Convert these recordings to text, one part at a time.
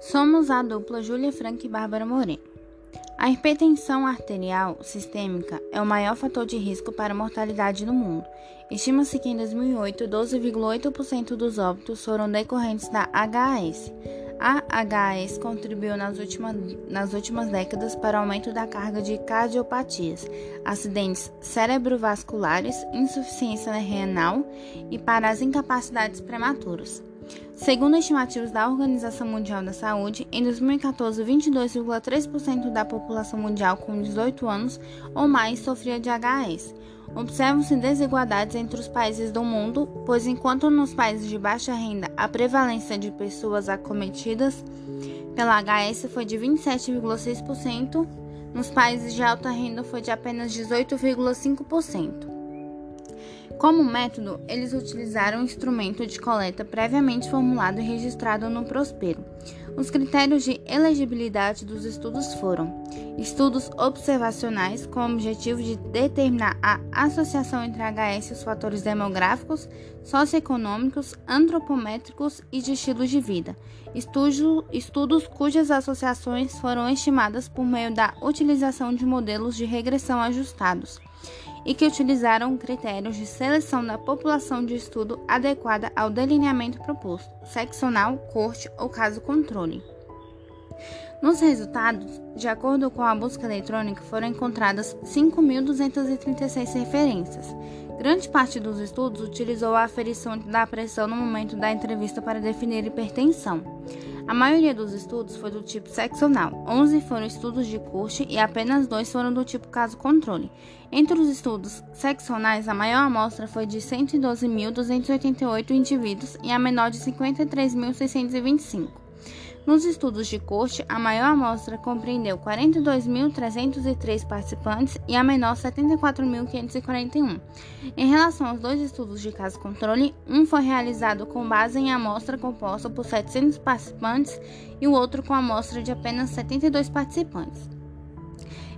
Somos a dupla Júlia Frank e Bárbara Moreno. A hipertensão arterial sistêmica é o maior fator de risco para mortalidade no mundo. Estima-se que em 2008, 12,8% dos óbitos foram decorrentes da HAS. A HAS contribuiu nas últimas, nas últimas décadas para o aumento da carga de cardiopatias, acidentes cerebrovasculares, insuficiência renal e para as incapacidades prematuras. Segundo estimativas da Organização Mundial da Saúde, em 2014, 22,3% da população mundial com 18 anos ou mais sofria de HS. Observam-se desigualdades entre os países do mundo, pois enquanto nos países de baixa renda a prevalência de pessoas acometidas pela HS foi de 27,6%, nos países de alta renda foi de apenas 18,5%. Como método, eles utilizaram um instrumento de coleta previamente formulado e registrado no Prospero. Os critérios de elegibilidade dos estudos foram: estudos observacionais com o objetivo de determinar a associação entre HS e os fatores demográficos, socioeconômicos, antropométricos e de estilo de vida. Estudo, estudos cujas associações foram estimadas por meio da utilização de modelos de regressão ajustados e que utilizaram critérios de seleção da população de estudo adequada ao delineamento proposto, seccional, corte ou caso controle. Nos resultados, de acordo com a busca eletrônica, foram encontradas 5.236 referências. Grande parte dos estudos utilizou a aferição da pressão no momento da entrevista para definir hipertensão. A maioria dos estudos foi do tipo seccional, 11 foram estudos de Curte e apenas dois foram do tipo caso-controle. Entre os estudos seccionais, a maior amostra foi de 112.288 indivíduos e a menor de 53.625. Nos estudos de corte, a maior amostra compreendeu 42.303 participantes e a menor 74.541. Em relação aos dois estudos de caso controle, um foi realizado com base em amostra composta por 700 participantes e o outro com amostra de apenas 72 participantes.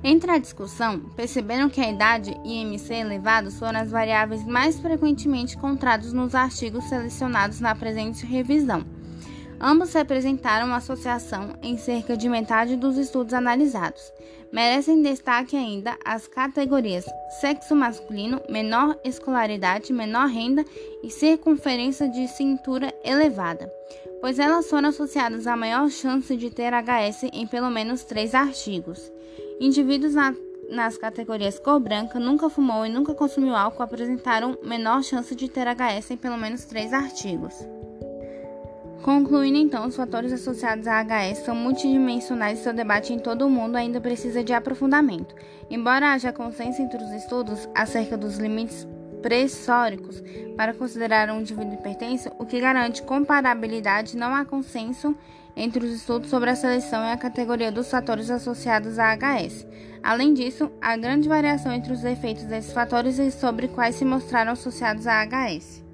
Entre a discussão, perceberam que a idade e IMC elevados foram as variáveis mais frequentemente encontrados nos artigos selecionados na presente revisão. Ambos representaram uma associação em cerca de metade dos estudos analisados. Merecem destaque ainda as categorias sexo masculino, menor escolaridade, menor renda e circunferência de cintura elevada, pois elas foram associadas à maior chance de ter HS em pelo menos três artigos. Indivíduos na nas categorias cor branca, nunca fumou e nunca consumiu álcool apresentaram menor chance de ter HS em pelo menos três artigos. Concluindo então, os fatores associados à HS são multidimensionais e seu debate em todo o mundo ainda precisa de aprofundamento. Embora haja consenso entre os estudos acerca dos limites pressóricos para considerar um indivíduo hipertenso, o que garante comparabilidade, não há consenso entre os estudos sobre a seleção e a categoria dos fatores associados à HS. Além disso, há grande variação entre os efeitos desses fatores e sobre quais se mostraram associados à HS.